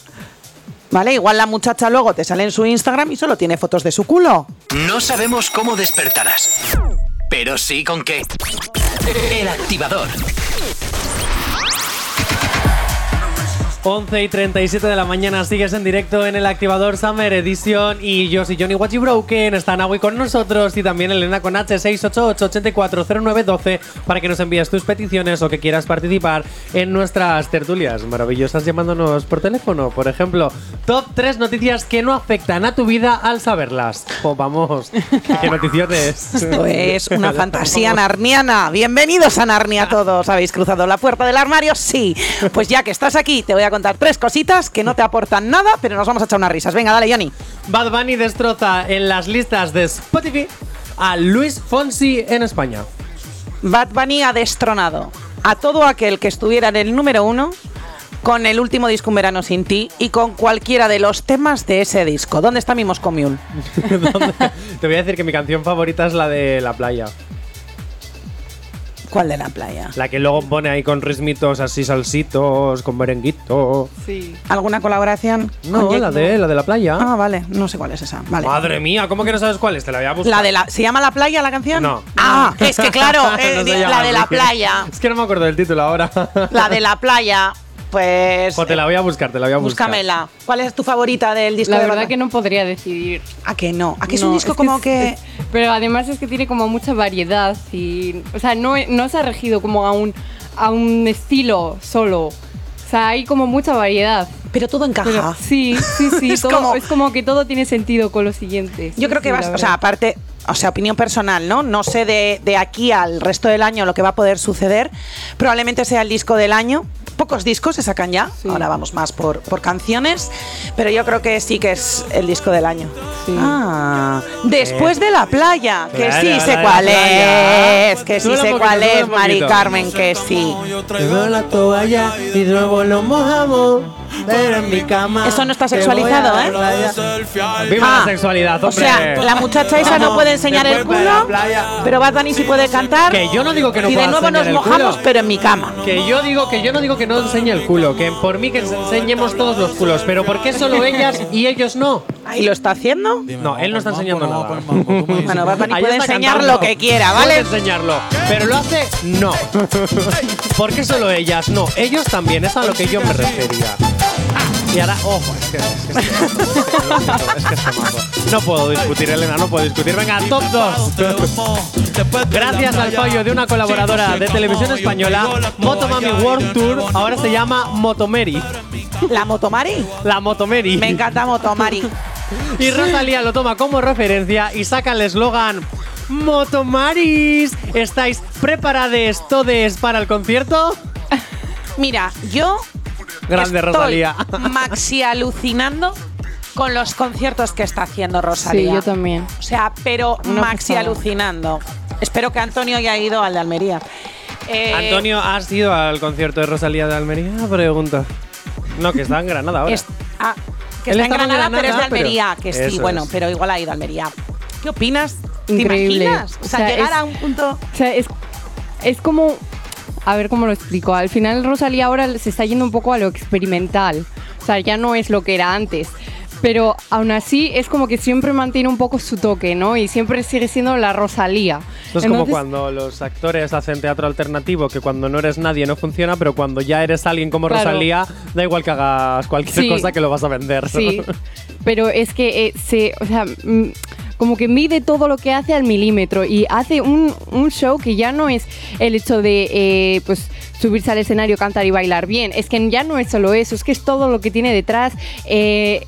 ¿Vale? Igual la muchacha luego te sale en su Instagram y solo tiene fotos de su culo. No sabemos cómo despertarás, pero sí con qué. El activador. 11 y 37 de la mañana sigues en directo en el Activador Summer Edition y yo soy Johnny Watchy Broken, está Nahui con nosotros y también Elena con H688-840912 para que nos envíes tus peticiones o que quieras participar en nuestras tertulias maravillosas llamándonos por teléfono. Por ejemplo, top 3 noticias que no afectan a tu vida al saberlas. Oh, vamos, qué noticiones. Esto es una fantasía narniana. Bienvenidos a Narnia todos. ¿Habéis cruzado la puerta del armario? Sí. Pues ya que estás aquí, te voy a contar tres cositas que no te aportan nada, pero nos vamos a echar unas risas. Venga, dale, Johnny. Bad Bunny destroza en las listas de Spotify a Luis Fonsi en España. Bad Bunny ha destronado a todo aquel que estuviera en el número uno con el último disco Un Verano Sin Ti y con cualquiera de los temas de ese disco. ¿Dónde está mi Moscow Mule? Te voy a decir que mi canción favorita es la de La Playa. ¿Cuál de la playa? La que luego pone ahí con ritmitos así salsitos, con merenguito. Sí. ¿Alguna colaboración? No, con la Jake? de, la de La Playa. Ah, vale. No sé cuál es esa. Vale. Madre mía, ¿cómo que no sabes cuál es? Te la voy a buscar. La de la, ¿Se llama La Playa la canción? No. Ah, es que claro, eh, No la de La. Playa. Es que no me acuerdo del título ahora. La de La Playa. Pues. O te la voy a buscar, te la voy a buscar. Búscamela. ¿Cuál es tu favorita del disco La de verdad que no podría decidir. ¿A que no? ¿A que es un disco como es- que.? es- pero además es que tiene como mucha variedad y. O sea, no, no se ha regido como a un, a un estilo solo. O sea, hay como mucha variedad. Pero todo encaja. Pero sí, sí, sí. Es todo- como- es como que todo tiene sentido con lo siguiente. Yo Sí, creo que sí, vas, o sea, aparte, o sea, opinión personal, ¿no? No sé de, de aquí al resto del año lo que va a poder suceder. Probablemente sea el disco del año. Pocos discos se sacan ya. Ahora vamos más por, por canciones. Pero yo creo que sí que es el disco del año. Ah, después de la playa. Que Claro, sí sé cuál es. Que sí sé cuál es, Mari. Carmen, que sí. La toalla y luego lo mojamos. Pero en mi cama. Eso no está sexualizado, ¿eh? Viva Ah, la sexualidad, O hombre. sea, la muchacha esa no puede enseñar el culo, pero Bad Bunny sí puede cantar. Que yo no digo que no Y de nuevo nos mojamos, pero en mi cama. Que yo digo que yo no digo que no enseñe el culo, que por mí que enseñemos todos los culos, pero ¿por qué solo ellas y ellos no? ¿Y lo está haciendo? No, él no está enseñando nada. Bueno, Bad Bunny puede enseñar cantando. lo que quiera, Puede ¿vale? enseñarlo, pero lo hace no. ¿Por qué solo ellas? No, ellos también, es a lo que yo me refería. Y ahora, ojo, es que, es que, es que, es que es temazo. No puedo discutir, Elena, no puedo discutir. Venga, top 2. Gracias al fallo de una colaboradora de televisión española, Motomami World Tour ahora se llama Motomeri. ¿La Motomari? La Motomeri. Me encanta Motomari. Y Rosalía lo toma como referencia y saca el eslogan Motomaris. ¿Estáis preparados todes para el concierto? Mira, yo Grande estoy Rosalía. maxi alucinando con los conciertos que está haciendo Rosalía. Sí, yo también. O sea, pero maxi alucinando. Espero que Antonio haya ido al de Almería. Eh, Antonio, ¿has ido al concierto de Rosalía de Almería? Pregunta. No, que está en Granada ahora. es- ah, que Él está en Granada, pero es de Almería. Que sí, bueno, es. pero igual ha ido a Almería. ¿Qué opinas? ¿Te Increíble. imaginas? O sea, O sea, llegar es- a un punto. O sea, es, es como. A ver cómo lo explico. Al final, Rosalía ahora se está yendo un poco a lo experimental. O sea, ya no es lo que era antes. Pero aún así es como que siempre mantiene un poco su toque, ¿no? Y siempre sigue siendo la Rosalía. Esto es como cuando los actores hacen teatro alternativo, que cuando no eres nadie no funciona, pero cuando ya eres alguien como Claro. Rosalía, da igual que hagas cualquier Sí. cosa que lo vas a vender. Sí, pero es que eh, se, o sea, mm, como que mide todo lo que hace al milímetro y hace un, show que ya no es el hecho de eh, pues subirse al escenario, cantar y bailar bien. Es que ya no es solo eso, es que es todo lo que tiene detrás. Eh,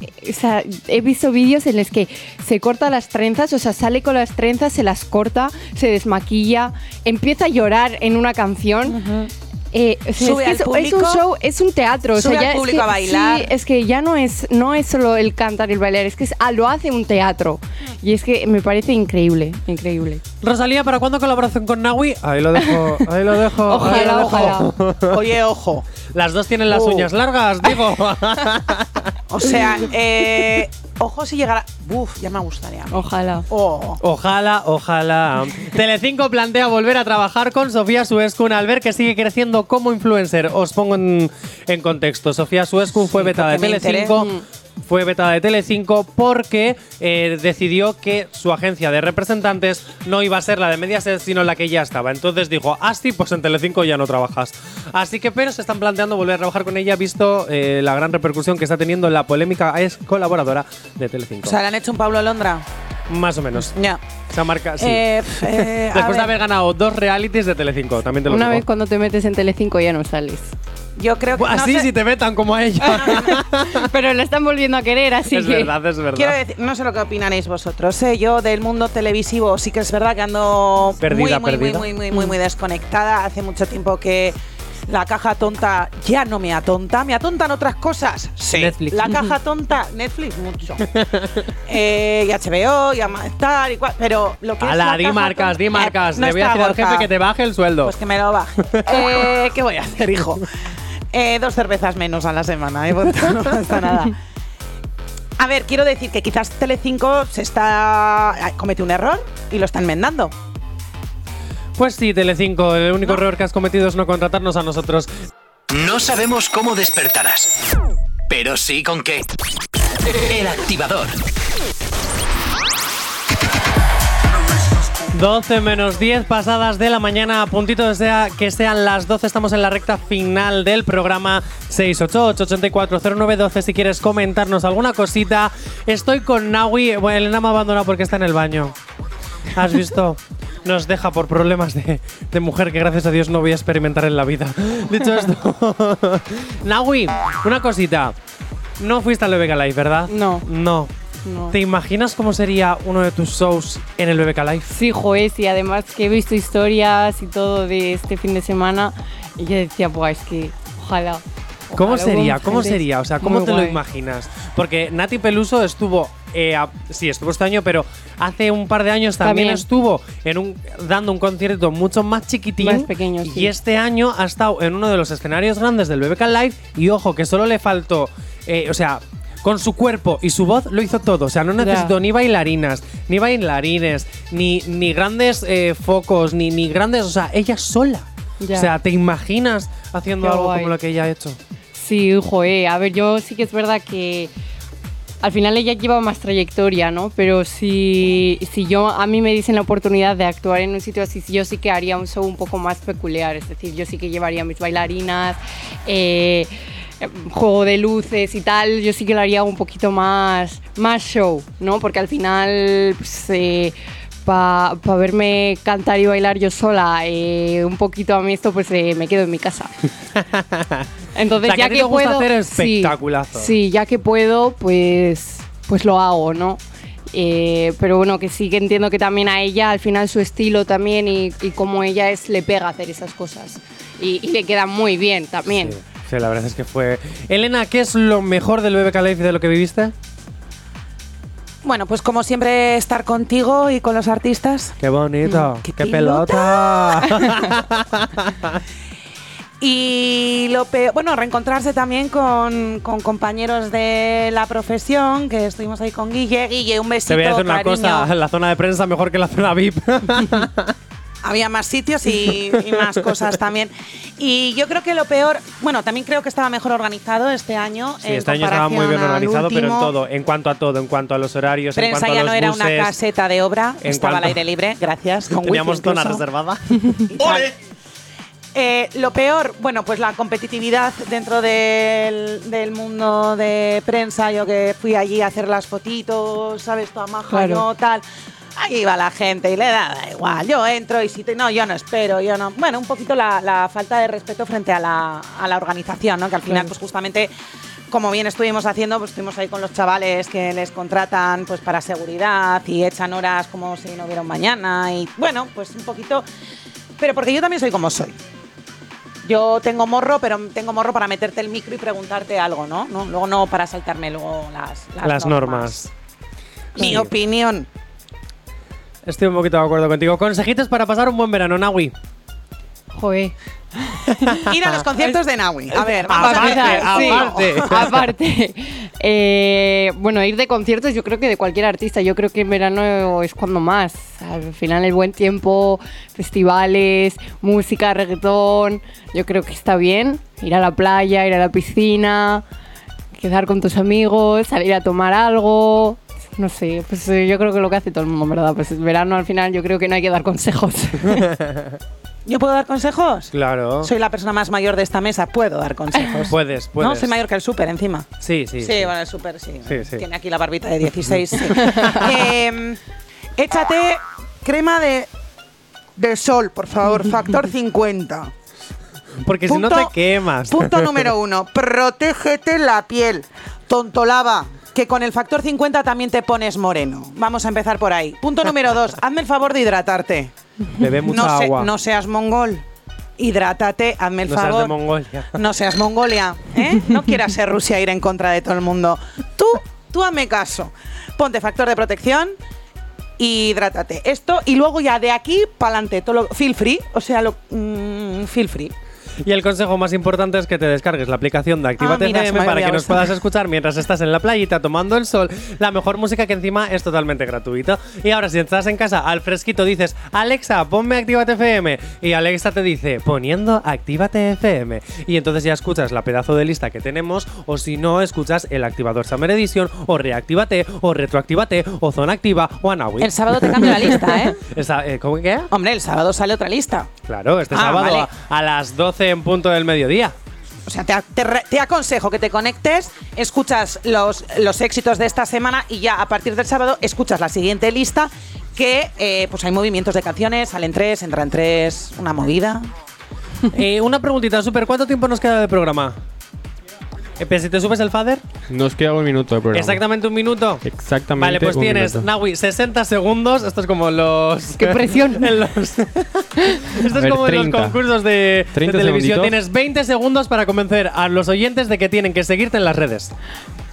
he visto vídeos en los que se corta las trenzas, o sea, sale con las trenzas, se las corta, se desmaquilla, empieza a llorar en una canción. Eh, o sea, Sube es, al que es- público, es un show, es un teatro. o sea, sube al ya es público que- a bailar. sí, es que ya no es, no es solo el cantar y el bailar, es que es- ah, lo hace un teatro. Y es que me parece increíble, increíble. Rosalía, ¿para cuándo colaboración con Naui? Ahí lo dejo, ahí lo dejo. Ojalá, ahí lo dejo. ojalá. Oye, ojo. Las dos tienen las Uh. uñas largas, digo. O sea, eh, ojo si llegara. Uf, ya me gustaría. Ojalá. Oh. Ojalá, ojalá. Telecinco plantea volver a trabajar con Sofía Suescun al ver que sigue creciendo como influencer. Os pongo en, en contexto. Sofía Suescun fue vetada de porque me enteré. Telecinco. Fue vetada de Telecinco porque eh, decidió que su agencia de representantes no iba a ser la de Mediaset, sino la que ya estaba. Entonces dijo, ah, sí, pues en Telecinco ya no trabajas. Así que, pero se están planteando volver a trabajar con ella, visto eh, la gran repercusión que está teniendo la polémica es colaboradora de Telecinco. O sea, le han hecho un Pablo Londra. Más o menos. Ya. Esa marca, sí. Eh, eh, Después de haber ganado dos realities de Telecinco, también te lo Una digo. vez cuando te metes en Telecinco ya no sales. Yo creo que. Así no sé- si te metan como a ella. Pero la están volviendo a querer, así es que. verdad, es verdad. Quiero decir, no sé lo que opinaréis vosotros. ¿eh? Yo del mundo televisivo sí que es verdad que ando Perdida, muy, muy, perdida. muy, muy, muy, muy, muy desconectada. Hace mucho tiempo que la caja tonta ya no me atonta. ¿Me atontan otras cosas? Sí. Netflix. La caja tonta, Netflix mucho. eh, y HBO, y Amastar y cual, Pero lo que es Ala, la di caja marcas, tonta- di marcas. Eh, no Le voy a decir al jefe que te baje el sueldo. Pues que me lo baje. Eh, ¿Qué voy a hacer, hijo? Eh, dos cervezas menos a la semana, ¿eh? No pasa nada. A ver, quiero decir que quizás Telecinco se está comete un error y lo está enmendando. Pues sí, Telecinco, el único error que has cometido es no contratarnos a nosotros. No sabemos cómo despertarás, pero sí con qué. El activador. 12 menos 10 pasadas de la mañana, a puntito de sea, que sean las 12, estamos en la recta final del programa 688-840912. Si quieres comentarnos alguna cosita, estoy con Naui. Bueno, Elena me ha abandonado porque está en el baño. ¿Has visto? Nos deja por problemas de, de mujer que gracias a Dios no voy a experimentar en la vida. Dicho esto, Naui, una cosita. No fuiste al BBK Live, ¿verdad? No. No. No. ¿Te imaginas cómo sería uno de tus shows en el BBK Live? Sí, joder, y además que he visto historias y todo de este fin de semana y yo decía, pues es que ojalá. ¿Cómo sería? ¿Cómo sería? O sea, ¿cómo muy te lo imaginas? Porque Nati Peluso estuvo, eh, a- sí, estuvo este año, pero hace un par de años también, También. estuvo en un, dando un concierto mucho más chiquitín. Más pequeño, Y sí. este año ha estado en uno de los escenarios grandes del BBK Live y ojo, que solo le faltó, eh, o sea, con su cuerpo y su voz lo hizo todo. O sea, no necesitó ni bailarinas, ni bailarines, ni, ni grandes eh, focos, ni, ni grandes. O sea, ella sola. Ya. O sea, ¿te imaginas haciendo Qué algo guay. como lo que ella ha hecho? Sí, joder, a ver, yo sí que es verdad que al final ella lleva más trayectoria, ¿no? Pero si, si yo a mí me dicen la oportunidad de actuar en un sitio así, yo sí que haría un show un poco más peculiar, es decir, yo sí que llevaría mis bailarinas, eh, eh, juego de luces y tal, yo sí que lo haría un poquito más, más show, ¿no? Porque al final, pues, para verme cantar y bailar yo sola eh, un poquito a mí esto, pues eh, me quedo en mi casa. Entonces, O sea, que ya que gusta puedo, hacer sí, espectaculazo. Sí, ya que puedo, pues, pues lo hago, ¿no? Eh, pero bueno, que sí que entiendo que también a ella, al final su estilo también y, y como ella es, le pega hacer esas cosas. Y, y le queda muy bien también. Sí, sí, la verdad es que fue. Elena, ¿qué es lo mejor del BBK Live de lo que viviste? Bueno, pues como siempre estar contigo y con los artistas. Qué bonito, Mm, qué qué, pelota. Y lo peor, bueno, reencontrarse también con, con compañeros de la profesión, que estuvimos ahí con Guille. Guille, un besito, Te voy a decir una cariño. cosa, la zona de prensa mejor que la zona VIP. Había más sitios y, y más cosas también. Y yo creo que lo peor, bueno, también creo que estaba mejor organizado este año. Sí, en este año estaba muy bien organizado, pero en todo, en cuanto a todo, en cuanto a los horarios, en Prensa cuanto a ya los no era buses. una caseta de obra, en estaba al cuanto- aire libre, gracias. Con Teníamos zona reservada. tal. Eh, lo peor, bueno, pues la competitividad dentro del, del mundo de prensa. Yo que fui allí a hacer las fotitos, ¿sabes? Toda maja, Claro. yo tal. Ahí va la gente y le da, da igual. Yo entro y si te, no, yo no espero, yo no. Bueno, un poquito la, la falta de respeto frente a la, a la organización, ¿no? Que al final, Claro. pues justamente como bien estuvimos haciendo, pues estuvimos ahí con los chavales que les contratan pues para seguridad y echan horas como si no hubiera un mañana y bueno, pues un poquito, pero porque yo también soy como soy. Yo tengo morro, pero tengo morro para meterte el micro y preguntarte algo, ¿no? ¿No? Luego no para saltarme luego las, las, Las normas. Mi Sí. opinión. Estoy un poquito de acuerdo contigo. Consejitos para pasar un buen verano, Nawi. Joder. Ir a los conciertos de Nawi. A ver, Para vamos a ver. empezar, sí. aparte. Aparte. Eh, bueno, ir de conciertos, yo creo que de cualquier artista. Yo creo que en verano es cuando más. Al final, el buen tiempo, festivales, música, reggaetón. Yo creo que está bien. Ir a la playa, ir a la piscina, quedar con tus amigos, salir a tomar algo. No sé, pues eh, yo creo que lo que hace todo el mundo, ¿verdad? Pues el verano al final yo creo que no hay que dar consejos. ¿Yo puedo dar consejos? Claro. Soy la persona más mayor de esta mesa, puedo dar consejos. Puedes, puedes. No, soy mayor que el súper encima. Sí, sí. Sí, bueno, el súper sí. Sí, sí. Tiene aquí la barbita de 16. sí. Em, échate crema de, de sol, por favor, factor 50. Porque si no te quemas. Punto número uno, protégete la piel. Tontolaba, que con el factor 50 también te pones moreno. Vamos a empezar por ahí. Punto número dos, hazme el favor de hidratarte. Bebe mucha no, se- no seas mongol. Hidrátate, hazme el No seas favor. de Mongolia. No seas Mongolia, ¿eh? No quieras ser Rusia e ir en contra de todo el mundo. Tú, tú hazme caso. Ponte factor de protección y hidrátate. Esto y luego ya de aquí para adelante, feel free, o sea, lo, mm, feel free. Y el consejo más importante es que te descargues la aplicación de Actívate Ah, mira, FM para que nos puedas escuchar mientras estás en la playita tomando el sol. La mejor música que encima es totalmente gratuito. Y ahora, si estás en casa al fresquito, dices, Alexa, ponme Actívate FM. Y Alexa te dice, poniendo Actívate FM. Y entonces ya escuchas la pedazo de lista que tenemos. O si no, escuchas el activador Summer Edition, o Reactívate, o Retroactívate, o Zona Activa, o Anawi. El sábado te cambio la lista, ¿eh? Esa- eh, ¿Cómo que? Hombre, el sábado sale otra lista. Claro, este Ah, sábado vale. a, a las 12 en punto del mediodía. O sea, te, te aconsejo que te conectes, escuchas los, los éxitos de esta semana y ya a partir del sábado escuchas la siguiente lista que eh, pues hay movimientos de canciones, salen tres, entran tres, una movida. Eh, una preguntita, Super, ¿cuánto tiempo nos queda de programa? Eh, si te subes el fader, Nos queda un minuto de programa. exactamente un minuto. Exactamente. Vale, pues un tienes, minuto. Nawi, 60 segundos. Esto es como los. ¡Qué presión! en los- Esto es ver, como en los 30. concursos de, de 30 televisión. segunditos. Tienes 20 segundos para convencer a los oyentes de que tienen que seguirte en las redes.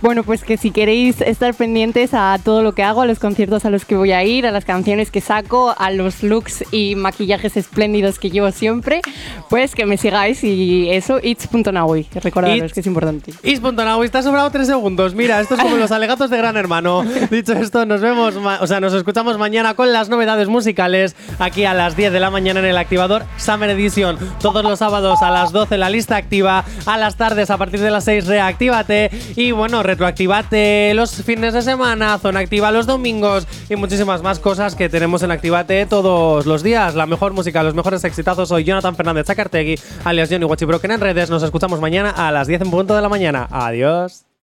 Bueno, pues que si queréis estar pendientes a todo lo que hago, a los conciertos a los que voy a ir, a las canciones que saco, a los looks y maquillajes espléndidos que llevo siempre, pues que me sigáis y eso, its.naui, que recordaros Its. que es importante. Is.nawi, te ha sobrado 3 segundos. Mira, esto es como los alegatos de Gran Hermano. Dicho esto, nos vemos, o sea, nos escuchamos mañana con las novedades musicales aquí a las 10 de la mañana en el activador Summer Edition. Todos los sábados a las 12 la lista activa, a las tardes a partir de las 6 reactívate y bueno, retroactivate los fines de semana, zona activa los domingos y muchísimas más cosas que tenemos en Activate todos los días. La mejor música, los mejores exitazos. Soy Jonathan Fernández Zacartegui, alias Johnny Watchy Broken en redes. Nos escuchamos mañana a las 10 en punto de la mañana. Adiós.